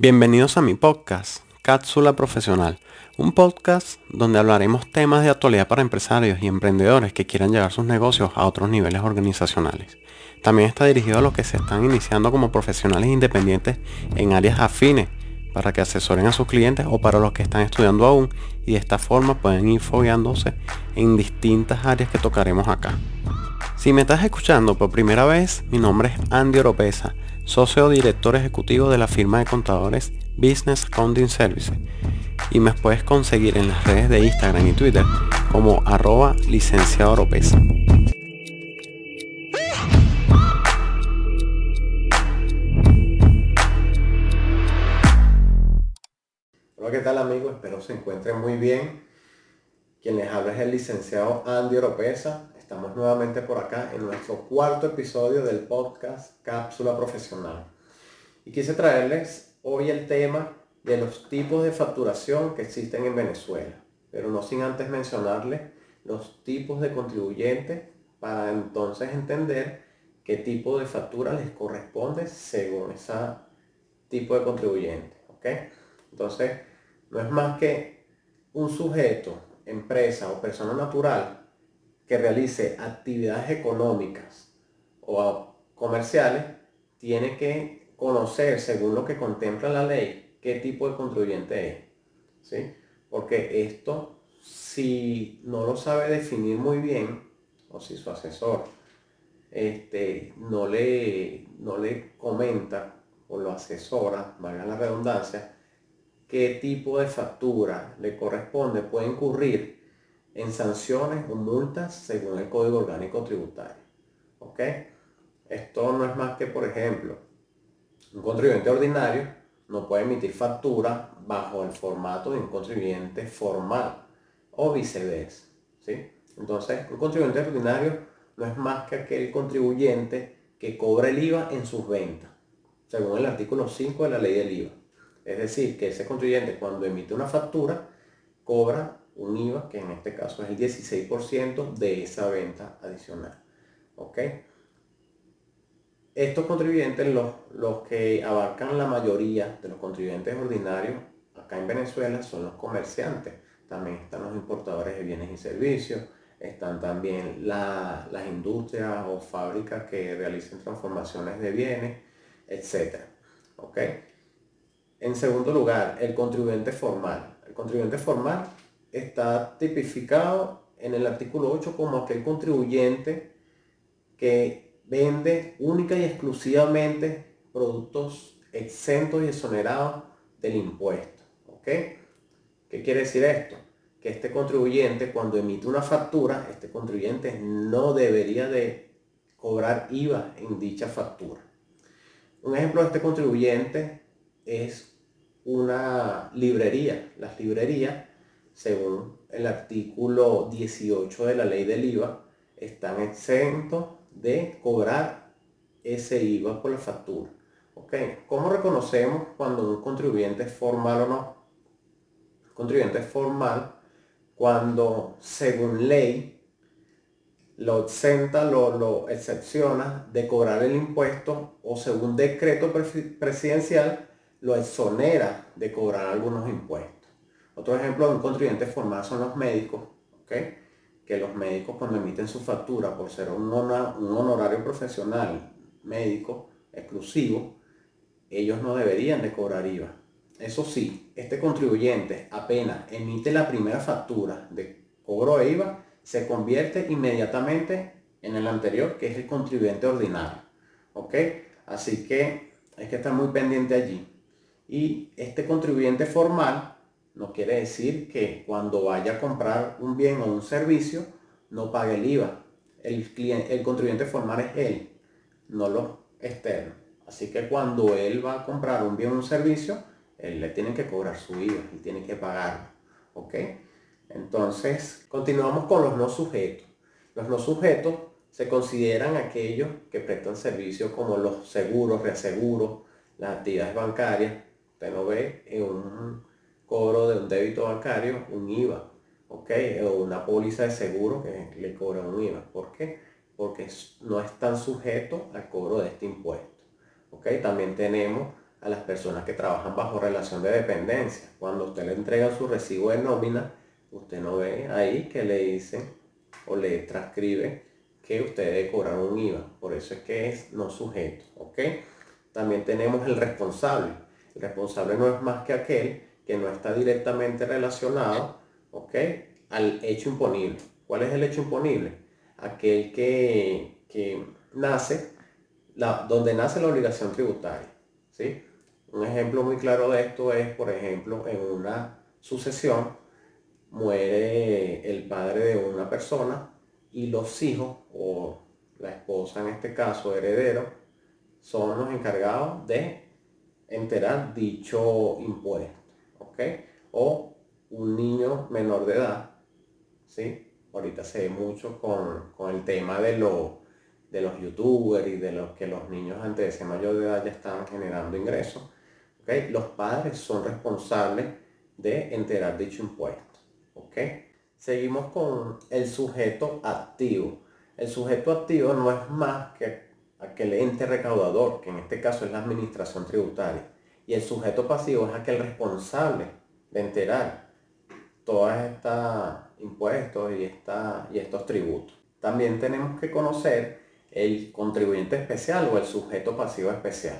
Bienvenidos a mi podcast, Cápsula Profesional, un podcast donde hablaremos temas de actualidad para empresarios y emprendedores que quieran llevar sus negocios a otros niveles organizacionales. También está dirigido a los que se están iniciando como profesionales independientes en áreas afines para que asesoren a sus clientes o para los que están estudiando aún y de esta forma pueden ir fogueándose en distintas áreas que tocaremos acá. Si me estás escuchando por primera vez, mi nombre es Andy Oropesa socio director ejecutivo de la firma de contadores Business Accounting Services y me puedes conseguir en las redes de Instagram y Twitter como arroba licenciado Oropesa. Hola, ¿qué tal amigos? Espero se encuentren muy bien. Quien les habla es el licenciado Andy Oropesa, Estamos nuevamente por acá en nuestro cuarto episodio del podcast Cápsula Profesional. Y quise traerles hoy el tema de los tipos de facturación que existen en Venezuela, pero no sin antes mencionarles los tipos de contribuyentes para entonces entender qué tipo de factura les corresponde según ese tipo de contribuyente. ¿ok? Entonces, no es más que un sujeto, empresa o persona natural que realice actividades económicas o comerciales tiene que conocer, según lo que contempla la ley, qué tipo de contribuyente es. ¿sí? Porque esto, si no lo sabe definir muy bien, o si su asesor este, no, le, no le comenta o lo asesora, valga la redundancia, qué tipo de factura le corresponde, puede incurrir en sanciones o multas según el Código Orgánico Tributario. ¿Ok? Esto no es más que, por ejemplo, un contribuyente ordinario no puede emitir factura bajo el formato de un contribuyente formal o viceversa. ¿sí? Entonces, un contribuyente ordinario no es más que aquel contribuyente que cobra el IVA en sus ventas, según el artículo 5 de la ley del IVA. Es decir, que ese contribuyente cuando emite una factura cobra un IVA, que en este caso es el 16% de esa venta adicional. ¿Ok? Estos contribuyentes, los, los que abarcan la mayoría de los contribuyentes ordinarios acá en Venezuela son los comerciantes. También están los importadores de bienes y servicios, están también las industrias o fábricas que realicen transformaciones de bienes, etc. ¿Ok? En segundo lugar, el contribuyente formal. El contribuyente formal está tipificado en el artículo 8 como aquel contribuyente que vende única y exclusivamente productos exentos y exonerados del impuesto. ¿Ok? ¿Qué quiere decir esto? Que este contribuyente cuando emite una factura, este contribuyente no debería de cobrar IVA en dicha factura. Un ejemplo de este contribuyente es una librería. Las librerías según el artículo 18 de la ley del IVA, están exentos de cobrar ese IVA por la factura. ¿Ok? ¿Cómo reconocemos cuando un contribuyente es formal o no? contribuyente es formal cuando según ley lo exenta, lo, lo excepciona de cobrar el impuesto o según decreto presidencial lo exonera de cobrar algunos impuestos. Otro ejemplo de un contribuyente formal son los médicos, que los médicos cuando emiten su factura por ser un, honorario profesional médico exclusivo, ellos no deberían de cobrar IVA. Eso sí, este contribuyente apenas emite la primera factura de cobro de IVA, se convierte inmediatamente en el anterior, que es el contribuyente ordinario. ¿Ok? Así que hay que estar muy pendiente allí. Y este contribuyente formal no quiere decir que cuando vaya a comprar un bien o un servicio no pague el IVA. El, cliente, el contribuyente formal es él, no los externos. Así que cuando él va a comprar un bien o un servicio, él le tiene que cobrar su IVA y tiene que pagarlo. ¿Ok? Entonces, continuamos con los no sujetos. Los no sujetos se consideran aquellos que prestan servicios como los seguros, reaseguros, las actividades bancarias. Usted no ve en un cobro de un débito bancario, un IVA, ¿ok? O una póliza de seguro que le cobra un IVA. ¿Por qué? Porque no están sujetos al cobro de este impuesto. ¿ok? También tenemos a las personas que trabajan bajo relación de dependencia. Cuando usted le entrega su recibo de nómina, usted no ve ahí que le dice o le transcribe que usted debe cobrar un IVA. Por eso es que es no sujeto. ¿ok? También tenemos el responsable. El responsable no es más que aquel que no está directamente relacionado ¿ok? al hecho imponible. ¿Cuál es el hecho imponible? Aquel que, que nace, la, donde nace la obligación tributaria. ¿sí? Un ejemplo muy claro de esto es, por ejemplo, en una sucesión muere el padre de una persona y los hijos o la esposa en este caso heredero son los encargados de enterar dicho impuesto, O un niño menor de edad, ¿sí? Ahorita se ve mucho con, el tema de, de los youtubers y de los que los niños antes de ser mayor de edad ya estaban generando ingresos, ¿ok? Los padres son responsables de enterar dicho impuesto, ¿ok? Seguimos con el sujeto activo. El sujeto activo no es más que aquel ente recaudador, que en este caso es la administración tributaria. Y el sujeto pasivo es aquel responsable de enterar todos estos impuestos y, y estos tributos. También tenemos que conocer el contribuyente especial o el sujeto pasivo especial.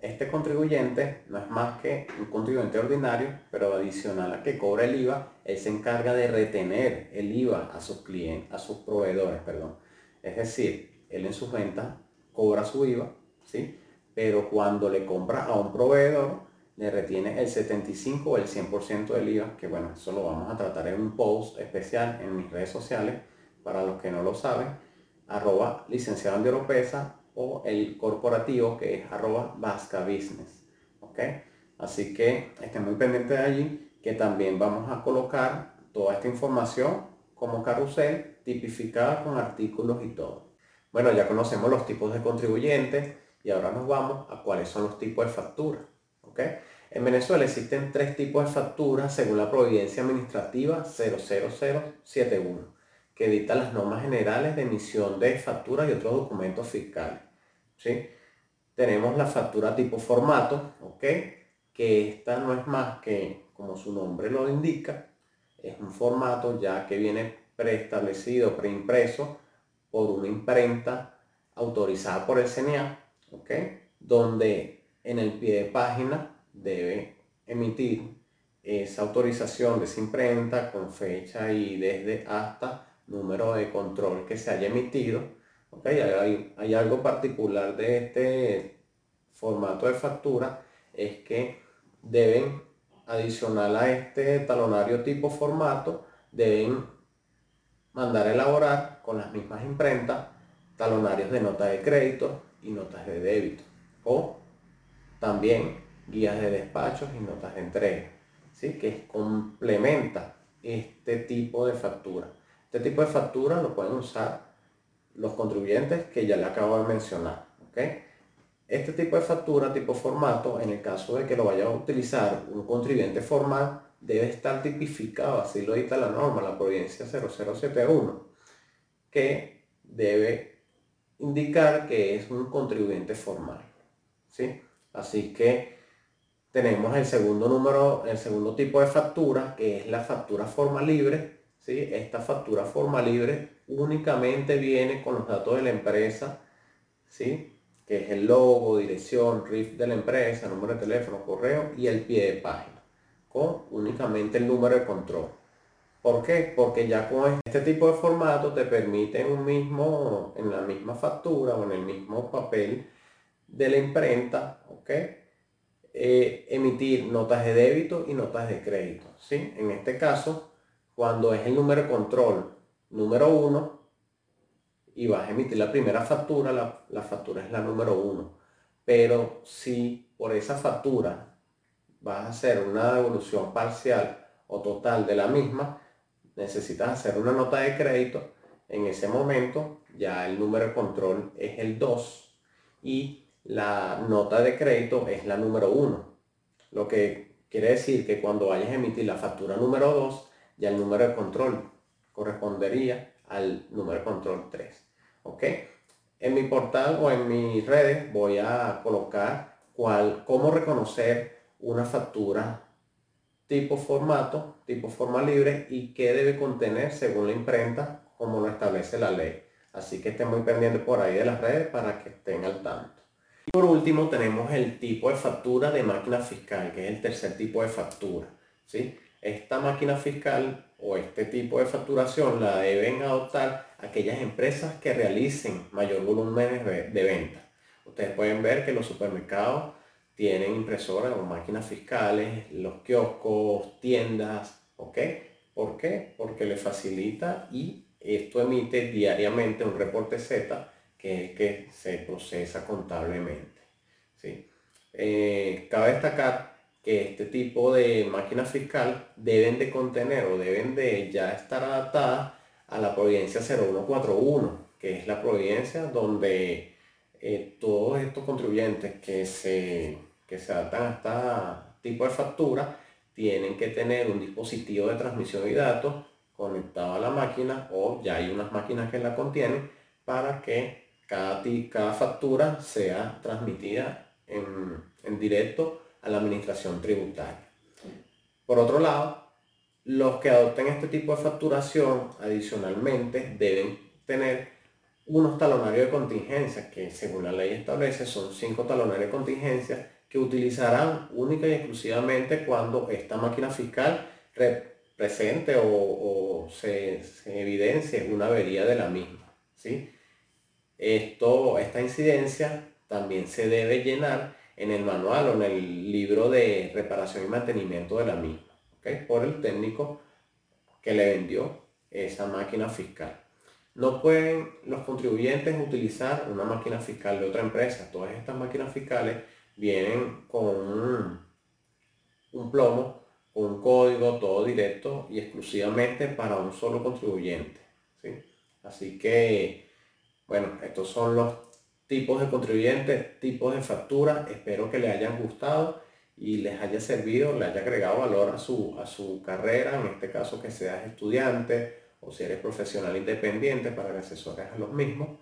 Este contribuyente no es más que un contribuyente ordinario, pero adicional a que cobra el IVA, él se encarga de retener el IVA a sus clientes, a sus proveedores, perdón. Es decir, él en sus ventas cobra su IVA, ¿sí? Pero cuando le compra a un proveedor, le retiene el 75 o el 100% del IVA, que bueno, eso lo vamos a tratar en un post especial en mis redes sociales, para los que no lo saben, arroba licenciado en Oropesa o el corporativo que es arroba Vasca Business. ¿ok? Así que estén muy pendientes de allí que también vamos a colocar toda esta información como carrusel tipificada con artículos y todo. Bueno, ya conocemos los tipos de contribuyentes y ahora nos vamos a cuáles son los tipos de factura. ¿ok? En Venezuela existen tres tipos de facturas según la Providencia Administrativa 00071 que dicta las normas generales de emisión de facturas y otros documentos fiscales. ¿sí? Tenemos la factura tipo formato, ¿ok? que esta no es más que, como su nombre lo indica, es un formato ya que viene preestablecido, preimpreso por una imprenta autorizada por el CNA, ¿ok? donde en el pie de página debe emitir esa autorización de esa imprenta con fecha y desde hasta número de control que se haya emitido. ¿okay? Hay, hay algo particular de este formato de factura, es que deben, adicional a este talonario tipo formato, deben mandar a elaborar con las mismas imprentas talonarios de nota de crédito y notas de débito. O también guías de despachos y notas de entrega. ¿sí? Que complementa este tipo de factura. Este tipo de factura lo pueden usar los contribuyentes que ya le acabo de mencionar. Este tipo de factura, tipo formato, en el caso de que lo vaya a utilizar un contribuyente formal, debe estar tipificado, así lo dicta la norma, la providencia 0071, que debe indicar que es un contribuyente formal. ¿sí? Así que tenemos el segundo número, el segundo tipo de factura, que es la factura forma libre, esta factura forma libre únicamente viene con los datos de la empresa, ¿sí? que es el logo, dirección, RIF de la empresa, número de teléfono, correo y el pie de página, con únicamente el número de control. ¿Por qué? Porque ya con este tipo de formato te permite un mismo, en la misma factura o en el mismo papel de la imprenta, ¿ok? Eh, emitir notas de débito y notas de crédito. ¿sí? En este caso, cuando es el número de control número 1 y vas a emitir la primera factura, la, factura es la número 1. Pero si por esa factura vas a hacer una devolución parcial o total de la misma, necesitas hacer una nota de crédito. En ese momento ya el número de control es el 2 y la nota de crédito es la número 1. Lo que quiere decir que cuando vayas a emitir la factura número 2, ya el número de control correspondería al número de control 3. ¿Ok? En mi portal o en mis redes voy a colocar cuál, cómo reconocer una factura tipo formato, tipo forma libre y qué debe contener según la imprenta, como lo establece la ley. Así que estén muy pendientes por ahí de las redes para que estén al tanto. Y por último tenemos el tipo de factura de máquina fiscal, que es el tercer tipo de factura. ¿sí? Esta máquina fiscal o este tipo de facturación la deben adoptar aquellas empresas que realicen mayor volumen de venta. Ustedes pueden ver que los supermercados tienen impresoras o máquinas fiscales, los kioscos, tiendas, ¿ok? ¿Por qué? Porque le facilita y esto emite diariamente un reporte Z que es que se procesa contablemente. ¿sí? Eh, cabe destacar que este tipo de máquina fiscal deben de contener o deben de ya estar adaptadas a la providencia 0141, que es la providencia donde eh, todos estos contribuyentes que se, que se adaptan a este tipo de factura tienen que tener un dispositivo de transmisión de datos conectado a la máquina o ya hay unas máquinas que la contienen para que cada, cada factura sea transmitida en, en directo a la administración tributaria. Por otro lado, los que adopten este tipo de facturación adicionalmente deben tener unos talonarios de contingencia que según la ley establece son cinco talonarios de contingencia que utilizarán única y exclusivamente cuando esta máquina fiscal represente o, se, evidencie una avería de la misma. ¿sí? Esto, esta incidencia también se debe llenar en el manual o en el libro de reparación y mantenimiento de la misma, por el técnico que le vendió esa máquina fiscal. No pueden los contribuyentes utilizar una máquina fiscal de otra empresa. Todas estas máquinas fiscales vienen con un, plomo, un código todo directo y exclusivamente para un solo contribuyente. ¿sí? Así que, bueno, estos son los tipos de contribuyentes, tipos de factura. Espero que les hayan gustado y les haya servido, les haya agregado valor a su, a su carrera, en este caso que seas estudiante o si eres profesional independiente para que asesores a los mismos,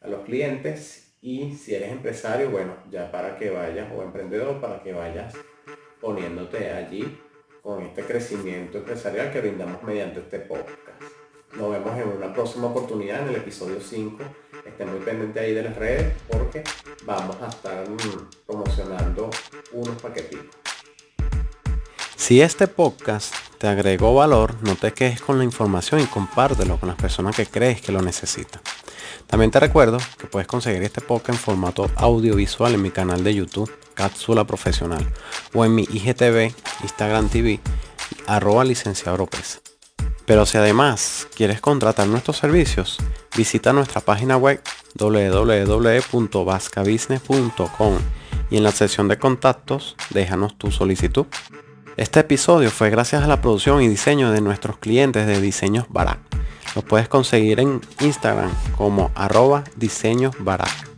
a los clientes y si eres empresario, bueno, ya para que vayas o emprendedor, para que vayas poniéndote allí con este crecimiento empresarial que brindamos mediante este podcast. Nos vemos en una próxima oportunidad en el episodio 5 estén muy pendientes ahí de las redes porque vamos a estar promocionando unos paquetitos. Si este podcast te agregó valor, no te quejes con la información y compártelo con las personas que crees que lo necesitan. También te recuerdo que puedes conseguir este podcast en formato audiovisual en mi canal de YouTube, Cápsula Profesional, o en mi IGTV, Instagram TV, arroba licenciado Pero si además quieres contratar nuestros servicios, Visita nuestra página web www.vascabusiness.com y en la sección de contactos déjanos tu solicitud. Este episodio fue gracias a la producción y diseño de nuestros clientes de Diseños Barak. Lo puedes conseguir en Instagram como arroba diseños Barak.